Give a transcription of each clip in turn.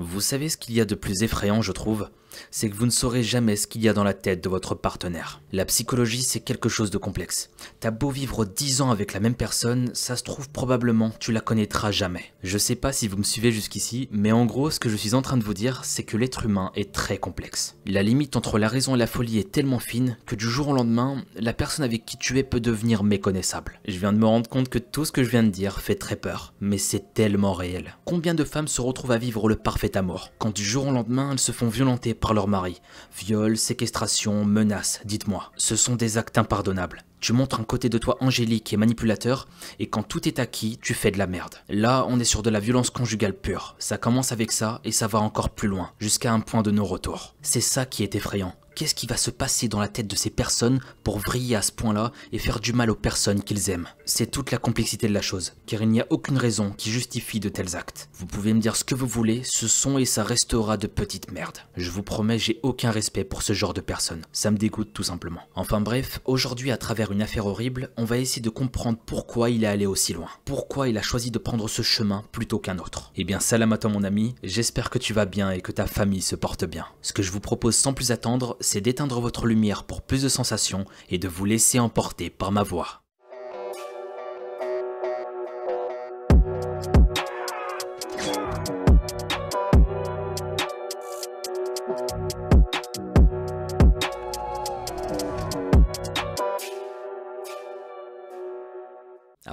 Vous savez ce qu'il y a de plus effrayant, je trouve? C'est que vous ne saurez jamais ce qu'il y a dans la tête de votre partenaire. La psychologie, c'est quelque chose de complexe. T'as beau vivre 10 ans avec la même personne, ça se trouve probablement tu la connaîtras jamais. Je sais pas si vous me suivez jusqu'ici, mais en gros, ce que je suis en train de vous dire, c'est que l'être humain est très complexe. La limite entre la raison et la folie est tellement fine que du jour au lendemain, la personne avec qui tu es peut devenir méconnaissable. Je viens de me rendre compte que tout ce que je viens de dire fait très peur, mais c'est tellement réel. Combien de femmes se retrouvent à vivre le parfait amour, quand du jour au lendemain, elles se font violenter par leur mari. Viol, séquestration, menaces, dites-moi. Ce sont des actes impardonnables. Tu montres un côté de toi angélique et manipulateur, et quand tout est acquis, tu fais de la merde. Là, on est sur de la violence conjugale pure. Ça commence avec ça, et ça va encore plus loin, jusqu'à un point de non-retour. C'est ça qui est effrayant. Qu'est-ce qui va se passer dans la tête de ces personnes pour vriller à ce point-là et faire du mal aux personnes qu'ils aiment? C'est toute la complexité de la chose, car il n'y a aucune raison qui justifie de tels actes. Vous pouvez me dire ce que vous voulez, ce sont et ça restera de petites merdes. Je vous promets, j'ai aucun respect pour ce genre de personnes. Ça me dégoûte tout simplement. Enfin bref, aujourd'hui à travers une affaire horrible, on va essayer de comprendre pourquoi il est allé aussi loin. Pourquoi il a choisi de prendre ce chemin plutôt qu'un autre. Eh bien salam mon ami, j'espère que tu vas bien et que ta famille se porte bien. Ce que je vous propose sans plus attendre, c'est d'éteindre votre lumière pour plus de sensations et de vous laisser emporter par ma voix.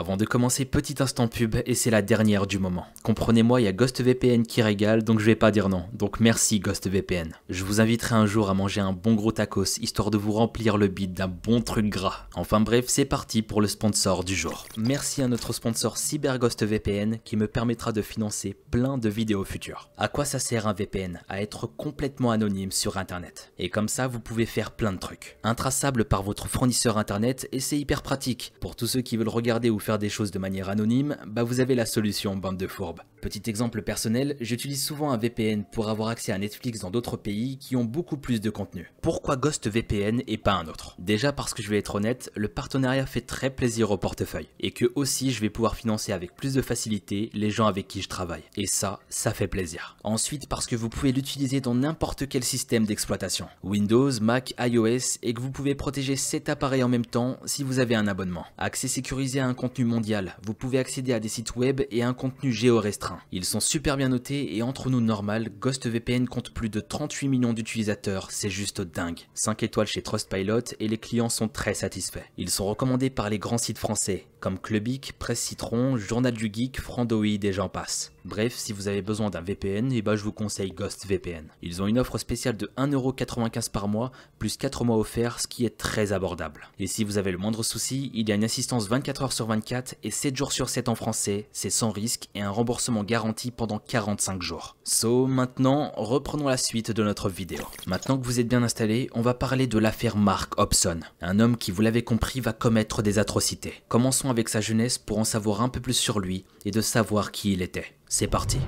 Avant de commencer, petit instant pub, et c'est la dernière du moment. Comprenez-moi, il y a GhostVPN qui régale, donc je vais pas dire non. Donc merci GhostVPN. Je vous inviterai un jour à manger un bon gros tacos, histoire de vous remplir le bide d'un bon truc gras. Enfin bref, c'est parti pour le sponsor du jour. Merci à notre sponsor CyberGhostVPN qui me permettra de financer plein de vidéos futures. À quoi ça sert un VPN À être complètement anonyme sur internet. Et comme ça, vous pouvez faire plein de trucs. Intraçable par votre fournisseur internet, et c'est hyper pratique. Pour tous ceux qui veulent regarder ou faire des choses de manière anonyme, bah vous avez la solution bande de fourbes. Petit exemple personnel, j'utilise souvent un VPN pour avoir accès à Netflix dans d'autres pays qui ont beaucoup plus de contenu. Pourquoi Ghost VPN et pas un autre? Déjà parce que je vais être honnête, le partenariat fait très plaisir au portefeuille et que aussi je vais pouvoir financer avec plus de facilité les gens avec qui je travaille. Et ça, ça fait plaisir. Ensuite parce que vous pouvez l'utiliser dans n'importe quel système d'exploitation. Windows, Mac, iOS et que vous pouvez protéger 7 appareils en même temps si vous avez un abonnement. Accès sécurisé à un contenu mondial, vous pouvez accéder à des sites web et un contenu Ils sont super bien notés et entre nous normal, Ghost VPN compte plus de 38 millions d'utilisateurs, c'est juste dingue. 5 étoiles chez Trustpilot et les clients sont très satisfaits. Ils sont recommandés par les grands sites français, comme Clubic, Presse Citron, Journal du Geek, Frandoid et j'en passe. Bref, si vous avez besoin d'un VPN, et eh ben je vous conseille Ghost VPN. Ils ont une offre spéciale de 1,95€ par mois, plus 4 mois offerts, ce qui est très abordable. Et si vous avez le moindre souci, il y a une assistance 24h sur 24 et 7 jours sur 7 en français, c'est sans risque et un remboursement garanti pendant 45 jours. So, maintenant, reprenons la suite de notre vidéo. Maintenant que vous êtes bien installé, on va parler de l'affaire Mark Hobson, un homme qui, vous l'avez compris, va commettre des atrocités. Commençons avec sa jeunesse pour en savoir un peu plus sur lui et de savoir qui il était. C'est parti.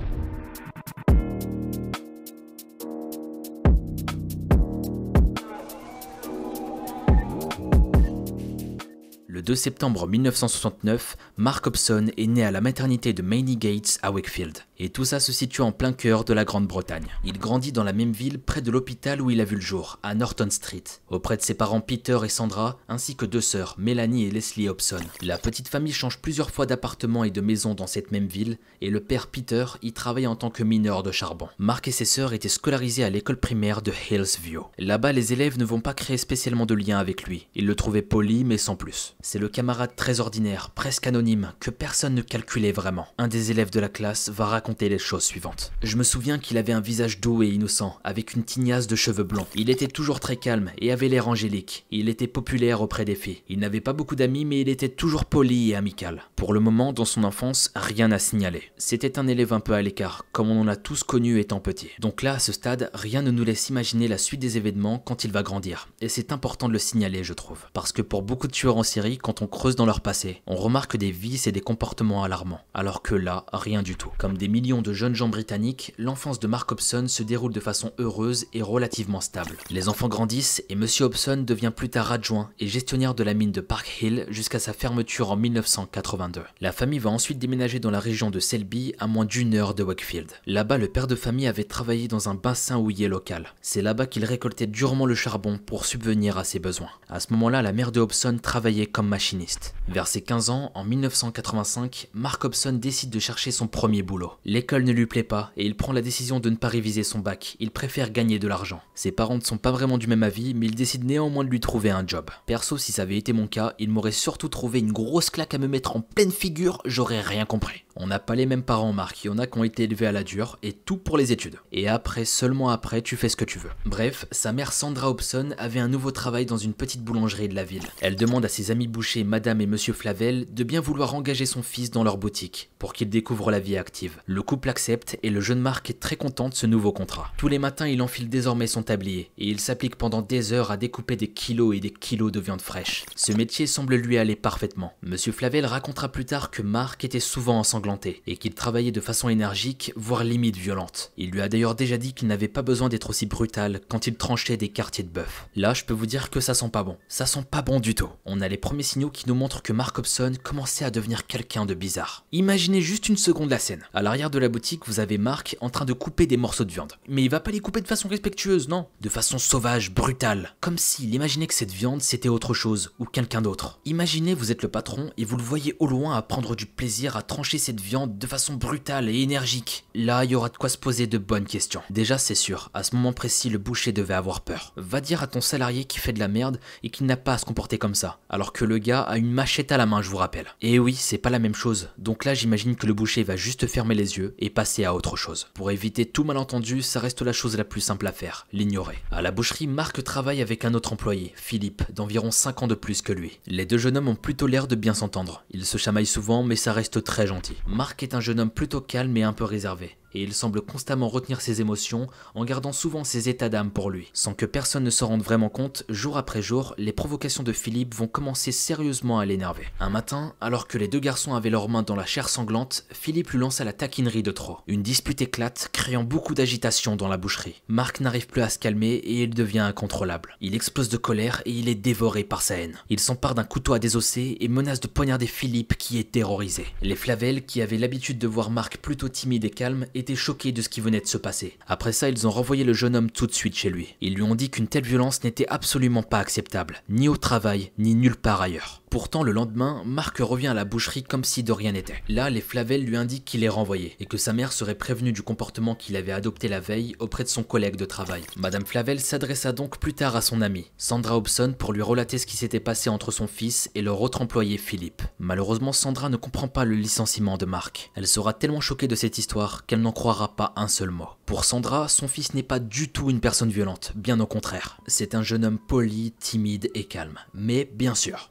Le 2 septembre 1969, Mark Hobson est né à la maternité de Maney Gates à Wakefield. Et tout ça se situe en plein cœur de la Grande-Bretagne. Il grandit dans la même ville près de l'hôpital où il a vu le jour, à Norton Street, auprès de ses parents Peter et Sandra, ainsi que deux sœurs, Mélanie et Leslie Hobson. La petite famille change plusieurs fois d'appartement et de maison dans cette même ville, et le père Peter y travaille en tant que mineur de charbon. Mark et ses sœurs étaient scolarisés à l'école primaire de Hillsview. Là-bas, les élèves ne vont pas créer spécialement de lien avec lui. Ils le trouvaient poli, mais sans plus. C'est le camarade très ordinaire, presque anonyme, que personne ne calculait vraiment. Un des élèves de la classe va raconter les choses suivantes. Je me souviens qu'il avait un visage doux et innocent, avec une tignasse de cheveux blonds. Il était toujours très calme et avait l'air angélique. Il était populaire auprès des filles. Il n'avait pas beaucoup d'amis, mais il était toujours poli et amical. Pour le moment, dans son enfance, rien à signaler. C'était un élève un peu à l'écart, comme on en a tous connu étant petit. Donc là, à ce stade, rien ne nous laisse imaginer la suite des événements quand il va grandir. Et c'est important de le signaler, je trouve. Parce que pour beaucoup de tueurs en série, quand on creuse dans leur passé, on remarque des vices et des comportements alarmants. Alors que là, rien du tout. Comme des millions de jeunes gens britanniques, l'enfance de Mark Hobson se déroule de façon heureuse et relativement stable. Les enfants grandissent et Monsieur Hobson devient plus tard adjoint et gestionnaire de la mine de Park Hill jusqu'à sa fermeture en 1982. La famille va ensuite déménager dans la région de Selby, à moins d'une heure de Wakefield. Là-bas, le père de famille avait travaillé dans un bassin houillé local. C'est là-bas qu'il récoltait durement le charbon pour subvenir à ses besoins. À ce moment-là, la mère de Hobson travaillait comme machiniste. Vers ses 15 ans, en 1985, Mark Hobson décide de chercher son premier boulot. L'école ne lui plaît pas et il prend la décision de ne pas réviser son bac. Il préfère gagner de l'argent. Ses parents ne sont pas vraiment du même avis, mais il décide néanmoins de lui trouver un job. Perso, si ça avait été mon cas, il m'aurait surtout trouvé une grosse claque à me mettre en pleine figure, j'aurais rien compris. On n'a pas les mêmes parents, Marc. Il y en a qui ont été élevés à la dure et tout pour les études. Et après, seulement après, tu fais ce que tu veux. Bref, sa mère Sandra Hobson avait un nouveau travail dans une petite boulangerie de la ville. Elle demande à ses amis bouchers, Madame et Monsieur Flavel, de bien vouloir engager son fils dans leur boutique pour qu'il découvre la vie active. Le couple accepte et le jeune Marc est très content de ce nouveau contrat. Tous les matins, il enfile désormais son tablier et il s'applique pendant des heures à découper des kilos et des kilos de viande fraîche. Ce métier semble lui aller parfaitement. Monsieur Flavel racontera plus tard que Marc était souvent ensanglanté et qu'il travaillait de façon énergique, voire limite violente. Il lui a d'ailleurs déjà dit qu'il n'avait pas besoin d'être aussi brutal quand il tranchait des quartiers de bœuf. Là, je peux vous dire que ça sent pas bon. Ça sent pas bon du tout. On a les premiers signaux qui nous montrent que Mark Hobson commençait à devenir quelqu'un de bizarre. Imaginez juste une seconde la scène. À l'arrière de la boutique, vous avez Mark en train de couper des morceaux de viande. Mais il va pas les couper de façon respectueuse, non. De façon sauvage, brutale. Comme s'il imaginait que cette viande c'était autre chose ou quelqu'un d'autre. Imaginez vous êtes le patron et vous le voyez au loin à prendre du plaisir à trancher cette viande de façon brutale et énergique. Là, il y aura de quoi se poser de bonnes questions. Déjà, c'est sûr, à ce moment précis, le boucher devait avoir peur. Va dire à ton salarié qui fait de la merde et qu'il n'a pas à se comporter comme ça, alors que le gars a une machette à la main, je vous rappelle. Et oui, c'est pas la même chose. Donc là, j'imagine que le boucher va juste fermer les yeux et passer à autre chose. Pour éviter tout malentendu, ça reste la chose la plus simple à faire, l'ignorer. À la boucherie, Marc travaille avec un autre employé, Philippe, d'environ 5 ans de plus que lui. Les deux jeunes hommes ont plutôt l'air de bien s'entendre. Ils se chamaillent souvent, mais ça reste très gentil. Marc est un jeune homme plutôt calme et un peu réservé et il semble constamment retenir ses émotions en gardant souvent ses états d'âme pour lui. Sans que personne ne se rende vraiment compte, jour après jour, les provocations de Philippe vont commencer sérieusement à l'énerver. Un matin, alors que les deux garçons avaient leurs mains dans la chair sanglante, Philippe lui lança la taquinerie de trop. Une dispute éclate, créant beaucoup d'agitation dans la boucherie. Marc n'arrive plus à se calmer et il devient incontrôlable. Il explose de colère et il est dévoré par sa haine. Il s'empare d'un couteau à désosser et menace de poignarder Philippe qui est terrorisé. Les Flavel, qui avaient l'habitude de voir Marc plutôt timide et calme, étaient choqués de ce qui venait de se passer. Après ça, ils ont renvoyé le jeune homme tout de suite chez lui. Ils lui ont dit qu'une telle violence n'était absolument pas acceptable, ni au travail, ni nulle part ailleurs. Pourtant, le lendemain, Marc revient à la boucherie comme si de rien n'était. Là, les Flavel lui indiquent qu'il est renvoyé et que sa mère serait prévenue du comportement qu'il avait adopté la veille auprès de son collègue de travail. Madame Flavel s'adressa donc plus tard à son amie, Sandra Hobson, pour lui relater ce qui s'était passé entre son fils et leur autre employé Philippe. Malheureusement, Sandra ne comprend pas le licenciement de Marc. Elle sera tellement choquée de cette histoire qu'elle n'en croira pas un seul mot. Pour Sandra, son fils n'est pas du tout une personne violente, bien au contraire. C'est un jeune homme poli, timide et calme. Mais bien sûr,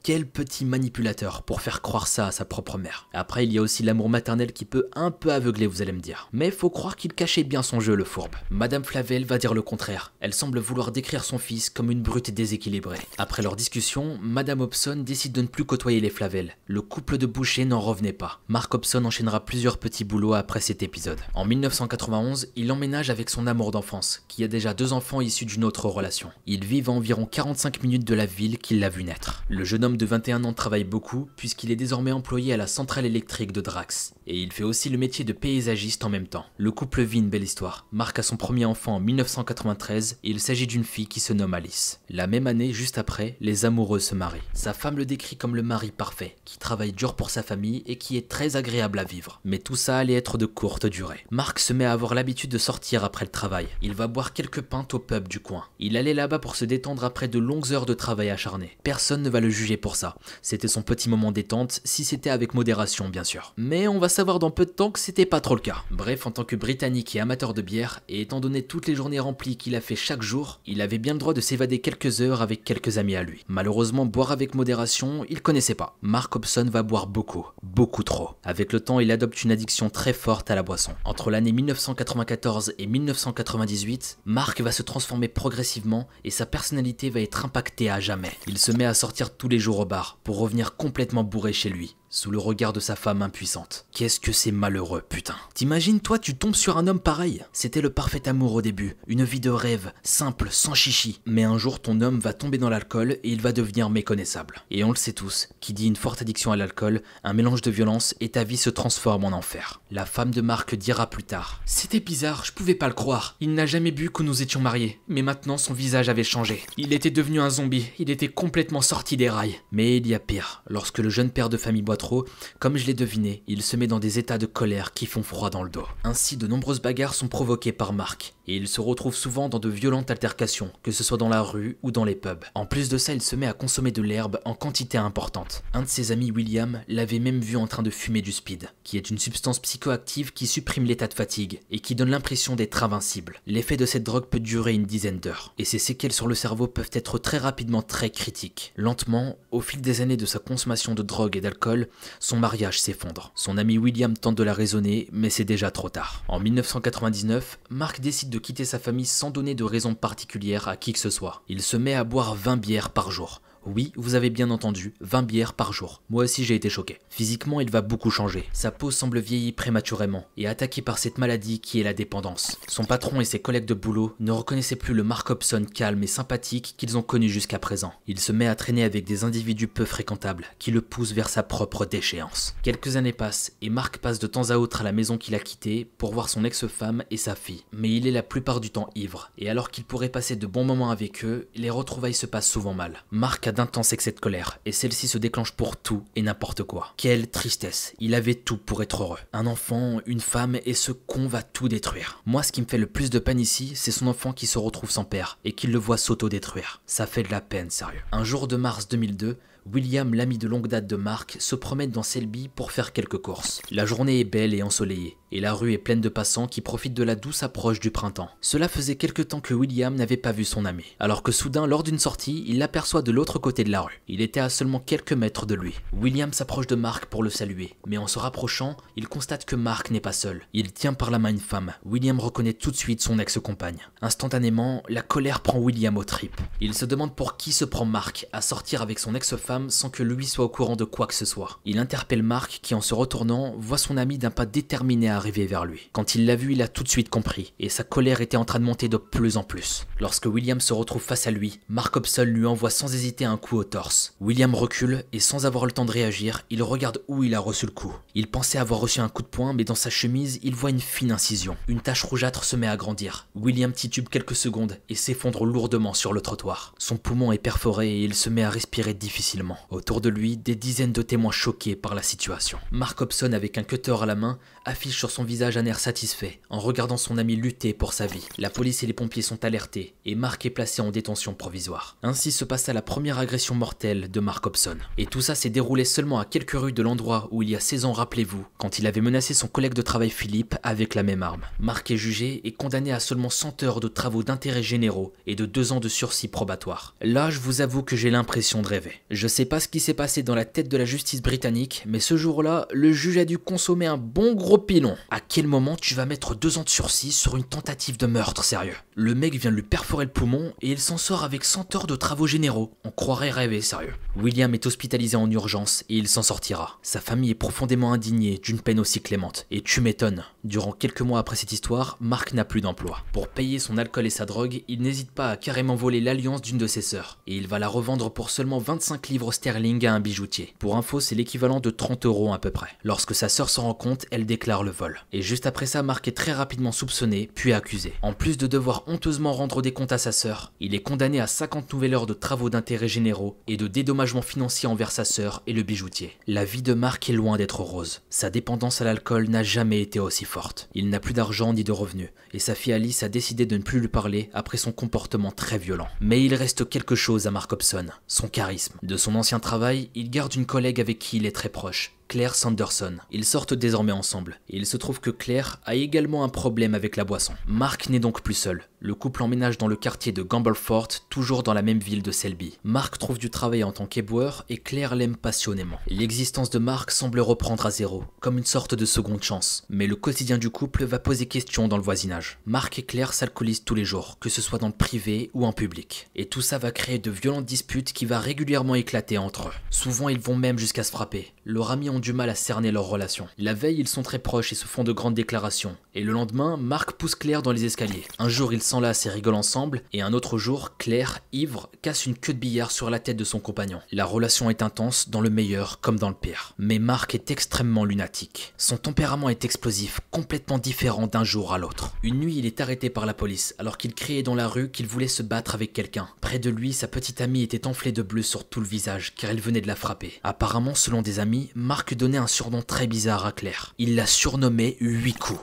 manipulateur pour faire croire ça à sa propre mère. Après, il y a aussi l'amour maternel qui peut un peu aveugler, vous allez me dire. Mais faut croire qu'il cachait bien son jeu, le fourbe. Madame Flavel va dire le contraire. Elle semble vouloir décrire son fils comme une brute déséquilibrée. Après leur discussion, Madame Hobson décide de ne plus côtoyer les Flavel. Le couple de bouchers n'en revenait pas. Mark Hobson enchaînera plusieurs petits boulots après cet épisode. En 1991, il emménage avec son amour d'enfance, qui a déjà deux enfants issus d'une autre relation. Ils vivent à environ 45 minutes de la ville qu'il l'a vu naître. Le jeune homme de 21 ans travaille beaucoup puisqu'il est désormais employé à la centrale électrique de Drax. Et il fait aussi le métier de paysagiste en même temps. Le couple vit une belle histoire. Marc a son premier enfant en 1993 et il s'agit d'une fille qui se nomme Alice. La même année, juste après, les amoureux se marient. Sa femme le décrit comme le mari parfait, qui travaille dur pour sa famille et qui est très agréable à vivre. Mais tout ça allait être de courte durée. Marc se met à avoir l'habitude de sortir après le travail. Il va boire quelques pintes au pub du coin. Il allait là-bas pour se détendre après de longues heures de travail acharné. Personne ne va le juger pour ça. C'était son petit moment détente, si c'était avec modération bien sûr. Mais on va savoir dans peu de temps que c'était pas trop le cas. Bref, en tant que Britannique et amateur de bière, et étant donné toutes les journées remplies qu'il a fait chaque jour, il avait bien le droit de s'évader quelques heures avec quelques amis à lui. Malheureusement, boire avec modération, il connaissait pas. Mark Hobson va boire beaucoup, beaucoup trop. Avec le temps, il adopte une addiction très forte à la boisson. Entre l'année 1994 et 1998, Mark va se transformer progressivement et sa personnalité va être impactée à jamais. Il se met à sortir tous les jours au bar pour revenir complètement bourré chez lui, sous le regard de sa femme impuissante. Qu'est-ce que c'est malheureux, putain. T'imagines, toi, tu tombes sur un homme pareil C'était le parfait amour au début, une vie de rêve, simple, sans chichi. Mais un jour, ton homme va tomber dans l'alcool et il va devenir méconnaissable. Et on le sait tous, qui dit une forte addiction à l'alcool, un mélange de violence et ta vie se transforme en enfer. La femme de Marc dira plus tard C'était bizarre, je pouvais pas le croire. Il n'a jamais bu que nous étions mariés. Mais maintenant, son visage avait changé. Il était devenu un zombie, il était complètement sorti des rails. Mais il y a pire. Lorsque le jeune père de famille boit comme je l'ai deviné, il se met dans des états de colère qui font froid dans le dos. Ainsi, de nombreuses bagarres sont provoquées par Marc, et il se retrouve souvent dans de violentes altercations, que ce soit dans la rue ou dans les pubs. En plus de ça, il se met à consommer de l'herbe en quantité importante. Un de ses amis, William, l'avait même vu en train de fumer du speed, qui est une substance psychoactive qui supprime l'état de fatigue et qui donne l'impression d'être invincible. L'effet de cette drogue peut durer une dizaine d'heures, et ses séquelles sur le cerveau peuvent être très rapidement très critiques. Lentement, au fil des années de sa consommation de drogue et d'alcool, son mariage s'effondre. Son ami William tente de la raisonner, mais c'est déjà trop tard. En 1999, Mark décide de quitter sa famille sans donner de raison particulière à qui que ce soit. Il se met à boire 20 bières par jour. Oui, vous avez bien entendu, 20 bières par jour. Moi aussi j'ai été choqué. Physiquement, il va beaucoup changer. Sa peau semble vieillir prématurément et attaqué par cette maladie qui est la dépendance. Son patron et ses collègues de boulot ne reconnaissaient plus le Mark Hobson calme et sympathique qu'ils ont connu jusqu'à présent. Il se met à traîner avec des individus peu fréquentables qui le poussent vers sa propre déchéance. Quelques années passent et Mark passe de temps à autre à la maison qu'il a quittée pour voir son ex-femme et sa fille. Mais il est la plupart du temps ivre et alors qu'il pourrait passer de bons moments avec eux, les retrouvailles se passent souvent mal. Mark a d'intenses excès de colère, et celle-ci se déclenche pour tout et n'importe quoi. Quelle tristesse, il avait tout pour être heureux. Un enfant, une femme, et ce con va tout détruire. Moi, ce qui me fait le plus de peine ici, c'est son enfant qui se retrouve sans père, et qu'il le voit s'auto-détruire. Ça fait de la peine, sérieux. Un jour de mars 2002, William, l'ami de longue date de Mark, se promène dans Selby pour faire quelques courses. La journée est belle et ensoleillée, et la rue est pleine de passants qui profitent de la douce approche du printemps. Cela faisait quelque temps que William n'avait pas vu son ami, alors que soudain, lors d'une sortie, il l'aperçoit de l'autre côté de la rue. Il était à seulement quelques mètres de lui. William s'approche de Mark pour le saluer, mais en se rapprochant, il constate que Mark n'est pas seul. Il tient par la main une femme. William reconnaît tout de suite son ex-compagne. Instantanément, la colère prend William aux tripes. Il se demande pour qui se prend Mark à sortir avec son ex-femme sans que lui soit au courant de quoi que ce soit. Il interpelle Mark qui, en se retournant, voit son ami d'un pas déterminé à arriver vers lui. Quand il l'a vu, il a tout de suite compris, et sa colère était en train de monter de plus en plus. Lorsque William se retrouve face à lui, Mark Hobson lui envoie sans hésiter un coup au torse. William recule, et sans avoir le temps de réagir, il regarde où il a reçu le coup. Il pensait avoir reçu un coup de poing, mais dans sa chemise, il voit une fine incision. Une tache rougeâtre se met à grandir. William titube quelques secondes et s'effondre lourdement sur le trottoir. Son poumon est perforé et il se met à respirer difficilement. Autour de lui, des dizaines de témoins choqués par la situation. Mark Hobson, avec un cutter à la main, affiche sur son visage un air satisfait en regardant son ami lutter pour sa vie. La police et les pompiers sont alertés et Mark est placé en détention provisoire. Ainsi se passa la première agression mortelle de Mark Hobson. Et tout ça s'est déroulé seulement à quelques rues de l'endroit où il y a 16 ans, rappelez-vous, quand il avait menacé son collègue de travail Philippe avec la même arme. Mark est jugé et condamné à seulement 100 heures de travaux d'intérêt généraux et de 2 ans de sursis probatoire. Là, je vous avoue que j'ai l'impression de rêver. Sais pas ce qui s'est passé dans la tête de la justice britannique, mais ce jour-là, le juge a dû consommer un bon gros pilon. À quel moment tu vas mettre 2 ans de sursis sur une tentative de meurtre, sérieux? Le mec vient de lui perforer le poumon et il s'en sort avec 100 heures de travaux généraux. On croirait rêver, sérieux. William est hospitalisé en urgence et il s'en sortira. Sa famille est profondément indignée d'une peine aussi clémente. Et tu m'étonnes, durant quelques mois après cette histoire, Mark n'a plus d'emploi. Pour payer son alcool et sa drogue, il n'hésite pas à carrément voler l'alliance d'une de ses sœurs. Et il va la revendre pour seulement 25 livres sterling à un bijoutier. Pour info, c'est l'équivalent de 30 euros à peu près. Lorsque sa sœur s'en rend compte, elle déclare le vol. Et juste après ça, Mark est très rapidement soupçonné, puis accusé. En plus de devoir honteusement rendre des comptes à sa sœur, il est condamné à 50 nouvelles heures de travaux d'intérêt généraux et de dédommagement financier envers sa sœur et le bijoutier. La vie de Mark est loin d'être rose. Sa dépendance à l'alcool n'a jamais été aussi forte. Il n'a plus d'argent ni de revenus, et sa fille Alice a décidé de ne plus lui parler après son comportement très violent. Mais il reste quelque chose à Mark Hobson, son charisme. De son ancien travail, il garde une collègue avec qui il est très proche, Claire Sanderson. Ils sortent désormais ensemble, et il se trouve que Claire a également un problème avec la boisson. Mark n'est donc plus seul. Le couple emménage dans le quartier de Gamblefort, toujours dans la même ville de Selby. Mark trouve du travail en tant qu'éboueur et Claire l'aime passionnément. L'existence de Mark semble reprendre à zéro, comme une sorte de seconde chance. Mais le quotidien du couple va poser question dans le voisinage. Mark et Claire s'alcoolisent tous les jours, que ce soit dans le privé ou en public. Et tout ça va créer de violentes disputes qui va régulièrement éclater entre eux. Souvent ils vont même jusqu'à se frapper. Leurs amis ont du mal à cerner leur relation. La veille, ils sont très proches et se font de grandes déclarations. Et le lendemain, Marc pousse Claire dans les escaliers. Un jour, ils s'enlacent et rigolent ensemble, et un autre jour, Claire, ivre, casse une queue de billard sur la tête de son compagnon. La relation est intense, dans le meilleur comme dans le pire. Mais Marc est extrêmement lunatique. Son tempérament est explosif, complètement différent d'un jour à l'autre. Une nuit, il est arrêté par la police, alors qu'il criait dans la rue qu'il voulait se battre avec quelqu'un. Près de lui, sa petite amie était enflée de bleu sur tout le visage, car elle venait de la frapper. Apparemment, selon des amis, Marc donnait un surnom très bizarre à Claire. Il la surnommait 8 coups.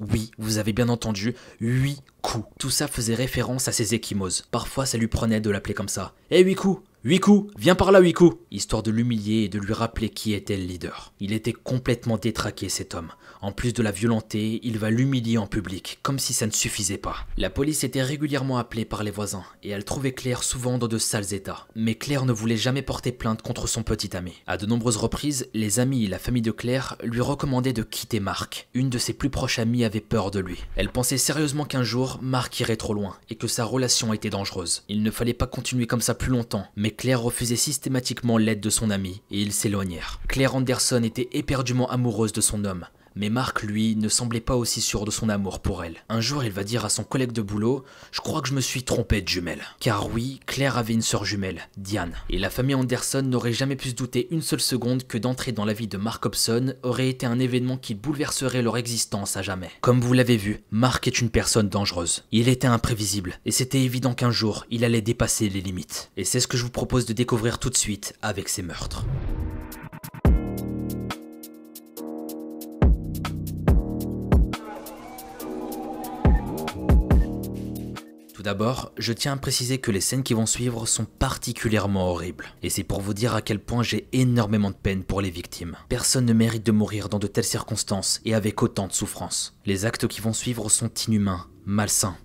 Oui, vous avez bien entendu, 8 coups. Tout ça faisait référence à ses échymoses. Parfois, ça lui prenait de l'appeler comme ça. Eh, 8 coups Huit coups, viens par là, coups Histoire de l'humilier et de lui rappeler qui était le leader. Il était complètement détraqué, cet homme. En plus de la violenter, il va l'humilier en public, comme si ça ne suffisait pas. La police était régulièrement appelée par les voisins, et elle trouvait Claire souvent dans de sales états. Mais Claire ne voulait jamais porter plainte contre son petit ami. À de nombreuses reprises, les amis et la famille de Claire lui recommandaient de quitter Marc. Une de ses plus proches amies avait peur de lui. Elle pensait sérieusement qu'un jour, Marc irait trop loin, et que sa relation était dangereuse. Il ne fallait pas continuer comme ça plus longtemps, Claire refusait systématiquement l'aide de son ami, et ils s'éloignèrent. Claire Anderson était éperdument amoureuse de son homme, mais Marc, lui, ne semblait pas aussi sûr de son amour pour elle. Un jour, il va dire à son collègue de boulot Je crois que je me suis trompé de jumelle. Car oui, Claire avait une sœur jumelle, Diane. Et la famille Anderson n'aurait jamais pu se douter une seule seconde que d'entrer dans la vie de Mark Hobson aurait été un événement qui bouleverserait leur existence à jamais. Comme vous l'avez vu, Mark est une personne dangereuse. Il était imprévisible, et c'était évident qu'un jour, il allait dépasser les limites. Et c'est ce que je vous propose de découvrir tout de suite avec ces meurtres. D'abord, je tiens à préciser que les scènes qui vont suivre sont particulièrement horribles. Et c'est pour vous dire à quel point j'ai énormément de peine pour les victimes. Personne ne mérite de mourir dans de telles circonstances et avec autant de souffrance. Les actes qui vont suivre sont inhumains, malsains.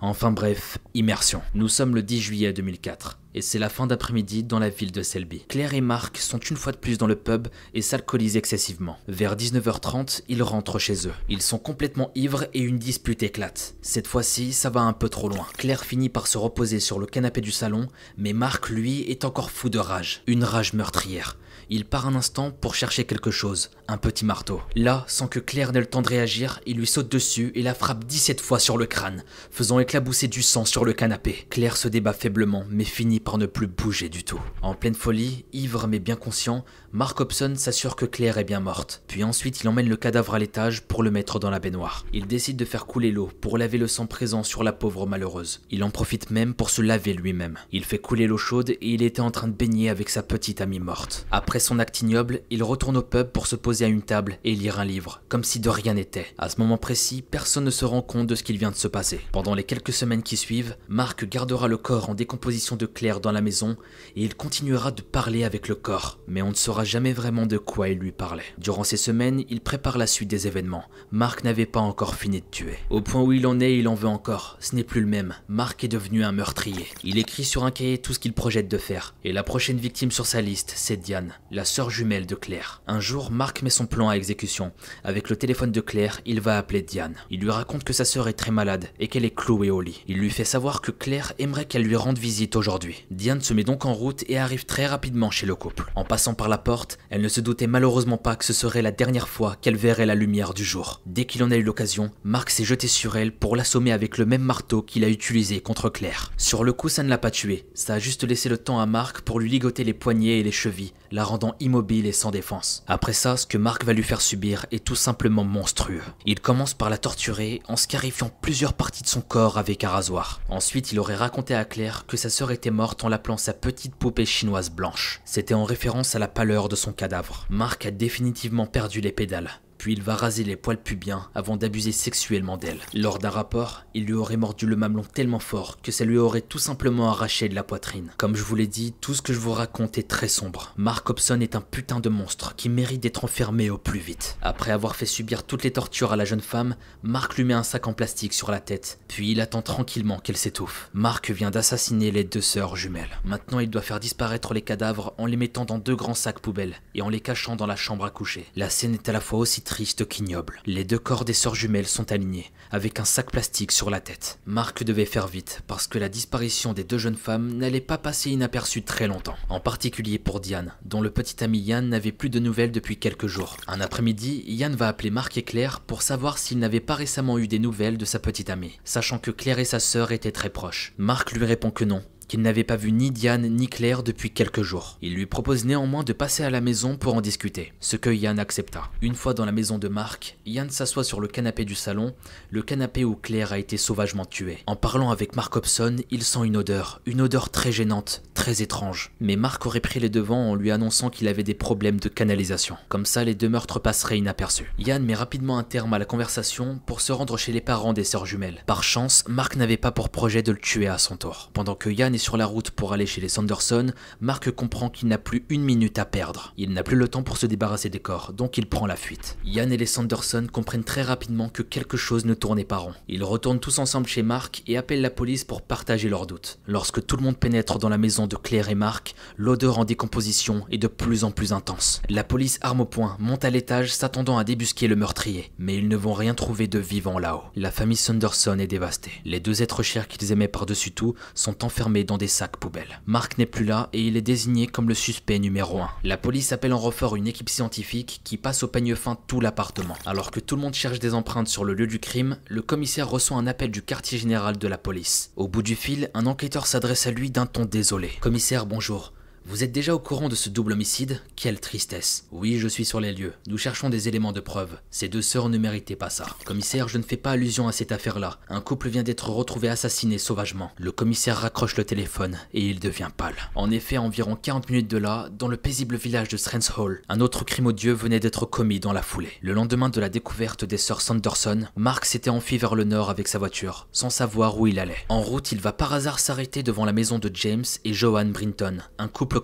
Enfin bref, immersion. Nous sommes le 10 juillet 2004 et c'est la fin d'après-midi dans la ville de Selby. Claire et Marc sont une fois de plus dans le pub et s'alcoolisent excessivement. Vers 19h30, ils rentrent chez eux. Ils sont complètement ivres et une dispute éclate. Cette fois-ci, ça va un peu trop loin. Claire finit par se reposer sur le canapé du salon, mais Marc, lui, est encore fou de rage. Une rage meurtrière. Il part un instant pour chercher quelque chose, un petit marteau. Là, sans que Claire n'ait le temps de réagir, il lui saute dessus et la frappe 17 fois sur le crâne, faisant éclabousser du sang sur le canapé. Claire se débat faiblement, mais finit par ne plus bouger du tout. En pleine folie, ivre mais bien conscient, Mark Hobson s'assure que Claire est bien morte. Puis ensuite, il emmène le cadavre à l'étage pour le mettre dans la baignoire. Il décide de faire couler l'eau pour laver le sang présent sur la pauvre malheureuse. Il en profite même pour se laver lui-même. Il fait couler l'eau chaude et il était en train de baigner avec sa petite amie morte. Après son acte ignoble, il retourne au pub pour se poser à une table et lire un livre, comme si de rien n'était. À ce moment précis, personne ne se rend compte de ce qu'il vient de se passer. Pendant les quelques semaines qui suivent, Marc gardera le corps en décomposition de Claire dans la maison et il continuera de parler avec le corps, mais on ne saura jamais vraiment de quoi il lui parlait. Durant ces semaines, il prépare la suite des événements. Marc n'avait pas encore fini de tuer. Au point où il en est, il en veut encore. Ce n'est plus le même. Marc est devenu un meurtrier. Il écrit sur un cahier tout ce qu'il projette de faire. Et la prochaine victime sur sa liste, c'est Diane, la sœur jumelle de Claire. Un jour, Marc met son plan à exécution. Avec le téléphone de Claire, il va appeler Diane. Il lui raconte que sa sœur est très malade et qu'elle est clouée au lit. Il lui fait savoir que Claire aimerait qu'elle lui rende visite aujourd'hui. Diane se met donc en route et arrive très rapidement chez le couple. En passant par la porte, elle ne se doutait malheureusement pas que ce serait la dernière fois qu'elle verrait la lumière du jour. Dès qu'il en a eu l'occasion, Marc s'est jeté sur elle pour l'assommer avec le même marteau qu'il a utilisé contre Claire. Sur le coup, ça ne l'a pas tué, ça a juste laissé le temps à Marc pour lui ligoter les poignets et les chevilles, la rendant immobile et sans défense. Après ça, ce que Marc va lui faire subir est tout simplement monstrueux. Il commence par la torturer en scarifiant plusieurs parties de son corps avec un rasoir. Ensuite, il aurait raconté à Claire que sa sœur était morte en l'appelant sa petite poupée chinoise blanche. C'était en référence à la pâleur de son cadavre. Marc a définitivement perdu les pédales puis il va raser les poils pubiens avant d'abuser sexuellement d'elle. Lors d'un rapport, il lui aurait mordu le mamelon tellement fort que ça lui aurait tout simplement arraché de la poitrine. Comme je vous l'ai dit, tout ce que je vous raconte est très sombre. Mark Hobson est un putain de monstre qui mérite d'être enfermé au plus vite. Après avoir fait subir toutes les tortures à la jeune femme, Mark lui met un sac en plastique sur la tête, puis il attend tranquillement qu'elle s'étouffe. Mark vient d'assassiner les deux sœurs jumelles. Maintenant, il doit faire disparaître les cadavres en les mettant dans deux grands sacs poubelles et en les cachant dans la chambre à coucher. La scène est à la fois aussi triste qu'ignoble. Les deux corps des sœurs jumelles sont alignés, avec un sac plastique sur la tête. Marc devait faire vite, parce que la disparition des deux jeunes femmes n'allait pas passer inaperçue très longtemps. En particulier pour Diane, dont le petit ami Yann n'avait plus de nouvelles depuis quelques jours. Un après-midi, Yann va appeler Marc et Claire pour savoir s'il n'avait pas récemment eu des nouvelles de sa petite amie, sachant que Claire et sa sœur étaient très proches. Marc lui répond que non, qu'il n'avait pas vu ni Diane ni Claire depuis quelques jours. Il lui propose néanmoins de passer à la maison pour en discuter, ce que Yann accepta. Une fois dans la maison de Marc, Yann s'assoit sur le canapé du salon, le canapé où Claire a été sauvagement tuée. En parlant avec Mark Hobson, il sent une odeur, une odeur très gênante, très étrange. Mais Marc aurait pris les devants en lui annonçant qu'il avait des problèmes de canalisation. Comme ça, les deux meurtres passeraient inaperçus. Yann met rapidement un terme à la conversation pour se rendre chez les parents des sœurs jumelles. Par chance, Marc n'avait pas pour projet de le tuer à son tour. Pendant que Yann sur la route pour aller chez les Sanderson, Mark comprend qu'il n'a plus une minute à perdre. Il n'a plus le temps pour se débarrasser des corps, donc il prend la fuite. Yann et les Sanderson comprennent très rapidement que quelque chose ne tournait pas rond. Ils retournent tous ensemble chez Mark et appellent la police pour partager leurs doutes. Lorsque tout le monde pénètre dans la maison de Claire et Mark, l'odeur en décomposition est de plus en plus intense. La police arme au poing monte à l'étage s'attendant à débusquer le meurtrier, mais ils ne vont rien trouver de vivant là-haut. La famille Sanderson est dévastée. Les deux êtres chers qu'ils aimaient par-dessus tout sont enfermés des sacs poubelle. Marc n'est plus là et il est désigné comme le suspect numéro 1. La police appelle en renfort une équipe scientifique qui passe au peigne fin tout l'appartement. Alors que tout le monde cherche des empreintes sur le lieu du crime, le commissaire reçoit un appel du quartier général de la police. Au bout du fil, un enquêteur s'adresse à lui d'un ton désolé. Commissaire, bonjour. Vous êtes déjà au courant de ce double homicide? Quelle tristesse. Oui, je suis sur les lieux. Nous cherchons des éléments de preuve. Ces deux sœurs ne méritaient pas ça. Commissaire, je ne fais pas allusion à cette affaire-là. Un couple vient d'être retrouvé assassiné sauvagement. Le commissaire raccroche le téléphone et il devient pâle. En effet, environ 40 minutes de là, dans le paisible village de Strands Hall, un autre crime odieux venait d'être commis dans la foulée. Le lendemain de la découverte des sœurs Sanderson, Mark s'était enfui vers le nord avec sa voiture, sans savoir où il allait. En route, il va par hasard s'arrêter devant la maison de James et Joanne Brinton, un couple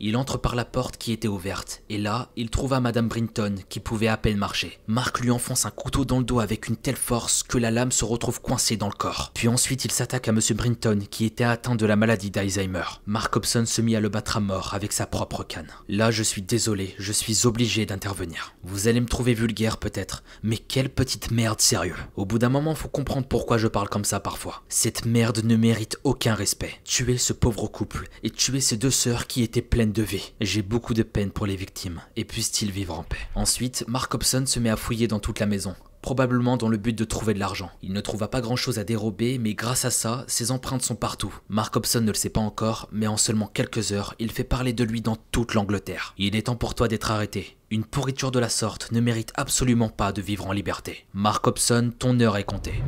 Il entre par la porte qui était ouverte, et là, il trouva Madame Brinton qui pouvait à peine marcher. Mark lui enfonce un couteau dans le dos avec une telle force que la lame se retrouve coincée dans le corps. Puis ensuite, il s'attaque à Monsieur Brinton qui était atteint de la maladie d'Alzheimer. Mark Hobson se mit à le battre à mort avec sa propre canne. Là, je suis désolé, je suis obligé d'intervenir. Vous allez me trouver vulgaire peut-être, mais quelle petite merde sérieux. Au bout d'un moment, faut comprendre pourquoi je parle comme ça parfois. Cette merde ne mérite aucun respect. Tuer ce pauvre couple et tuer ces deux sœurs qui étaient pleines de vie. J'ai beaucoup de peine pour les victimes, et puissent-ils vivre en paix. Ensuite, Mark Hobson se met à fouiller dans toute la maison probablement dans le but de trouver de l'argent. Il ne trouva pas grand chose à dérober, mais grâce à ça, ses empreintes sont partout. Mark Hobson ne le sait pas encore, mais en seulement quelques heures, il fait parler de lui dans toute l'Angleterre. Il est temps pour toi d'être arrêté. Une pourriture de la sorte ne mérite absolument pas de vivre en liberté. Mark Hobson, ton heure est comptée.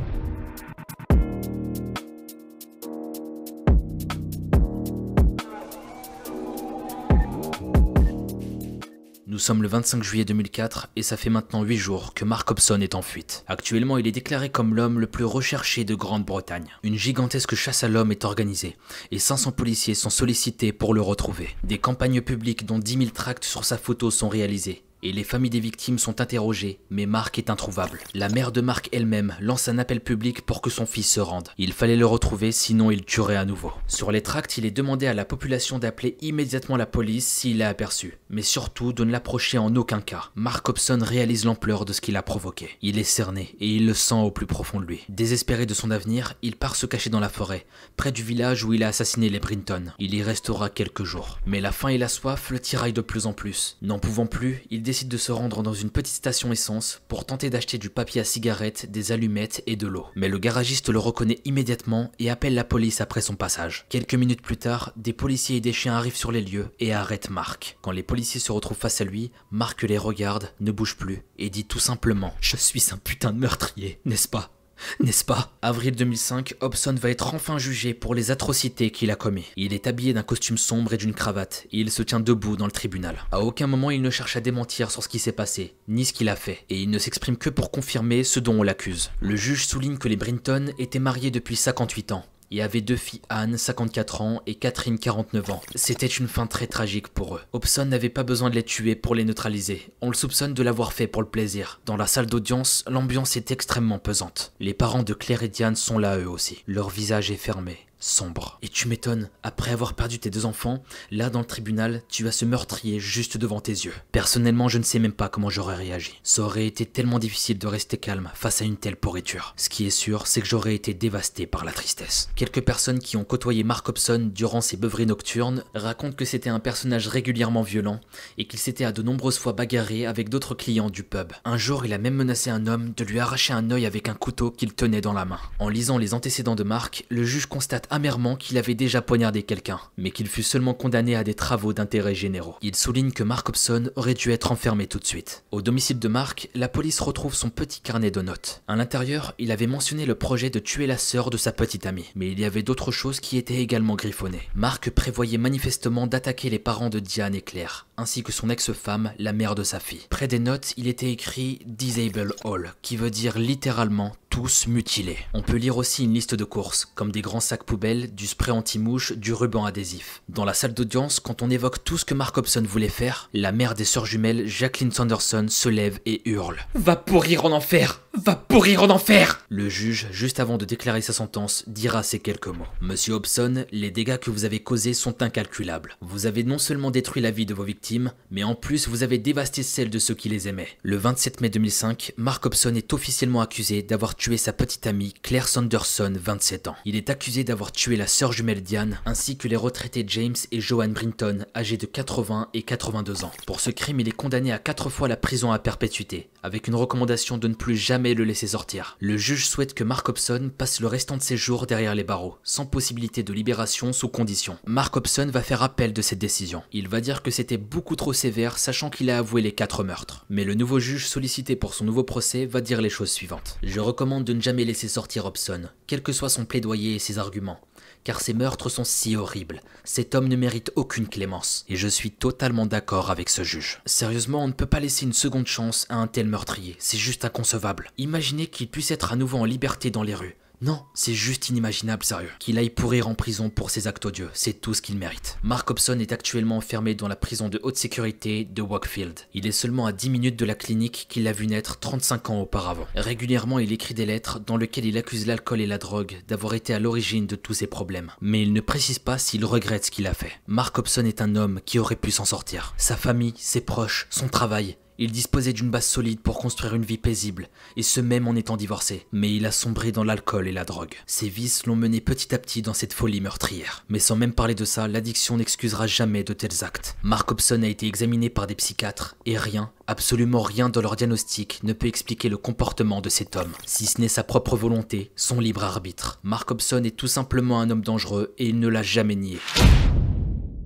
Sommes le 25 juillet 2004 et ça fait maintenant 8 jours que Mark Hobson est en fuite. Actuellement, il est déclaré comme l'homme le plus recherché de Grande-Bretagne. Une gigantesque chasse à l'homme est organisée et 500 policiers sont sollicités pour le retrouver. Des campagnes publiques dont 10 000 tracts sur sa photo sont réalisées et les familles des victimes sont interrogées, mais Marc est introuvable. La mère de Marc elle-même lance un appel public pour que son fils se rende. Il fallait le retrouver, sinon il tuerait à nouveau. Sur les tracts, il est demandé à la population d'appeler immédiatement la police s'il est aperçu, mais surtout de ne l'approcher en aucun cas. Mark Hobson réalise l'ampleur de ce qu'il a provoqué. Il est cerné et il le sent au plus profond de lui. Désespéré de son avenir, il part se cacher dans la forêt, près du village où il a assassiné les Brinton. Il y restera quelques jours. Mais la faim et la soif le tiraillent de plus en plus. N'en pouvant plus, il décide de se rendre dans une petite station essence pour tenter d'acheter du papier à cigarette, des allumettes et de l'eau. Mais le garagiste le reconnaît immédiatement et appelle la police après son passage. Quelques minutes plus tard, des policiers et des chiens arrivent sur les lieux et arrêtent Marc. Quand les policiers se retrouvent face à lui, Marc les regarde, ne bouge plus et dit tout simplement Je suis un putain de meurtrier, n'est-ce pas? N'est-ce pas? Avril 2005, Hobson va être enfin jugé pour les atrocités qu'il a commis. Il est habillé d'un costume sombre et d'une cravate, et il se tient debout dans le tribunal. À aucun moment il ne cherche à démentir sur ce qui s'est passé, ni ce qu'il a fait, et il ne s'exprime que pour confirmer ce dont on l'accuse. Le juge souligne que les Brinton étaient mariés depuis 58 ans, et avait deux filles Anne, 54 ans, et Catherine, 49 ans. C'était une fin très tragique pour eux. Hobson n'avait pas besoin de les tuer pour les neutraliser. On le soupçonne de l'avoir fait pour le plaisir. Dans la salle d'audience, l'ambiance est extrêmement pesante. Les parents de Claire et Diane sont là eux aussi. Leur visage est fermé sombre. Et tu m'étonnes, après avoir perdu tes deux enfants, là dans le tribunal, tu as ce meurtrier juste devant tes yeux. Personnellement, je ne sais même pas comment j'aurais réagi. Ça aurait été tellement difficile de rester calme face à une telle pourriture. Ce qui est sûr, c'est que j'aurais été dévasté par la tristesse. Quelques personnes qui ont côtoyé Mark Hobson durant ses beuveries nocturnes racontent que c'était un personnage régulièrement violent et qu'il s'était à de nombreuses fois bagarré avec d'autres clients du pub. Un jour, il a même menacé un homme de lui arracher un œil avec un couteau qu'il tenait dans la main. En lisant les antécédents de Mark, le juge constate amèrement qu'il avait déjà poignardé quelqu'un, mais qu'il fut seulement condamné à des travaux d'intérêt généraux. Il souligne que Mark Hobson aurait dû être enfermé tout de suite. Au domicile de Mark, la police retrouve son petit carnet de notes. À l'intérieur, il avait mentionné le projet de tuer la sœur de sa petite amie, mais il y avait d'autres choses qui étaient également griffonnées. Mark prévoyait manifestement d'attaquer les parents de Diane et Claire, ainsi que son ex-femme, la mère de sa fille. Près des notes, il était écrit Disable All, qui veut dire littéralement tous mutilés. On peut lire aussi une liste de courses, comme des grands sacs poubelles, du spray anti-mouche, du ruban adhésif. Dans la salle d'audience, quand on évoque tout ce que Mark Hobson voulait faire, la mère des sœurs jumelles, Jacqueline Sanderson, se lève et hurle. Va pourrir en enfer Va pourrir en enfer Le juge, juste avant de déclarer sa sentence, dira ces quelques mots. Monsieur Hobson, les dégâts que vous avez causés sont incalculables. Vous avez non seulement détruit la vie de vos victimes, mais en plus vous avez dévasté celle de ceux qui les aimaient. Le 27 mai 2005, Mark Hobson est officiellement accusé d'avoir tué sa petite amie Claire Sanderson, 27 ans. Il est accusé d'avoir tué la sœur jumelle Diane, ainsi que les retraités James et Joanne Brinton, âgés de 80 et 82 ans. Pour ce crime, il est condamné à 4 fois la prison à perpétuité, avec une recommandation de ne plus jamais le laisser sortir. Le juge souhaite que Mark Hobson passe le restant de ses jours derrière les barreaux, sans possibilité de libération sous condition. Mark Hobson va faire appel de cette décision. Il va dire que c'était beaucoup trop sévère, sachant qu'il a avoué les quatre meurtres. Mais le nouveau juge sollicité pour son nouveau procès va dire les choses suivantes. Je recommande de ne jamais laisser sortir Hobson, quel que soit son plaidoyer et ses arguments car ces meurtres sont si horribles. Cet homme ne mérite aucune clémence, et je suis totalement d'accord avec ce juge. Sérieusement, on ne peut pas laisser une seconde chance à un tel meurtrier, c'est juste inconcevable. Imaginez qu'il puisse être à nouveau en liberté dans les rues, non, c'est juste inimaginable, sérieux. Qu'il aille pourrir en prison pour ses actes odieux, c'est tout ce qu'il mérite. Mark Hobson est actuellement enfermé dans la prison de haute sécurité de Wakefield. Il est seulement à 10 minutes de la clinique qu'il a vu naître 35 ans auparavant. Régulièrement, il écrit des lettres dans lesquelles il accuse l'alcool et la drogue d'avoir été à l'origine de tous ses problèmes. Mais il ne précise pas s'il regrette ce qu'il a fait. Mark Hobson est un homme qui aurait pu s'en sortir. Sa famille, ses proches, son travail, il disposait d'une base solide pour construire une vie paisible, et ce même en étant divorcé. Mais il a sombré dans l'alcool et la drogue. Ses vices l'ont mené petit à petit dans cette folie meurtrière. Mais sans même parler de ça, l'addiction n'excusera jamais de tels actes. Mark Hobson a été examiné par des psychiatres, et rien, absolument rien dans leur diagnostic ne peut expliquer le comportement de cet homme, si ce n'est sa propre volonté, son libre arbitre. Mark Hobson est tout simplement un homme dangereux, et il ne l'a jamais nié.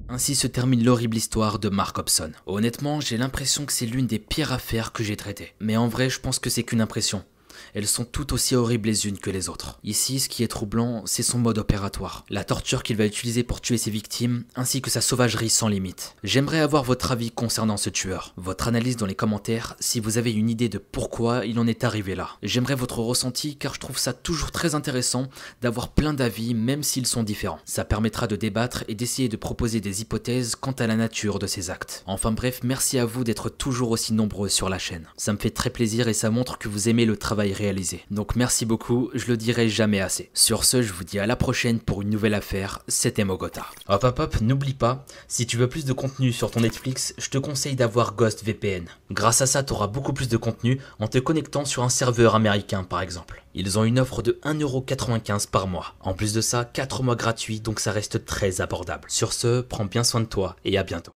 Ainsi se termine l'horrible histoire de Mark Hobson. Honnêtement, j'ai l'impression que c'est l'une des pires affaires que j'ai traitées. Mais en vrai, je pense que c'est qu'une impression elles sont toutes aussi horribles les unes que les autres. Ici, ce qui est troublant, c'est son mode opératoire, la torture qu'il va utiliser pour tuer ses victimes, ainsi que sa sauvagerie sans limite. J'aimerais avoir votre avis concernant ce tueur, votre analyse dans les commentaires si vous avez une idée de pourquoi il en est arrivé là. J'aimerais votre ressenti car je trouve ça toujours très intéressant d'avoir plein d'avis même s'ils sont différents. Ça permettra de débattre et d'essayer de proposer des hypothèses quant à la nature de ces actes. Enfin bref, merci à vous d'être toujours aussi nombreux sur la chaîne. Ça me fait très plaisir et ça montre que vous aimez le travail Donc merci beaucoup, je le dirai jamais assez. Sur ce, je vous dis à la prochaine pour une nouvelle affaire, c'était Mogota. Hop hop hop, n'oublie pas, si tu veux plus de contenu sur ton Netflix, je te conseille d'avoir Ghost VPN. Grâce à ça, tu auras beaucoup plus de contenu en te connectant sur un serveur américain par exemple. Ils ont une offre de 1,95€ par mois. En plus de ça, 4 mois gratuits, donc ça reste très abordable. Sur ce, prends bien soin de toi et à bientôt.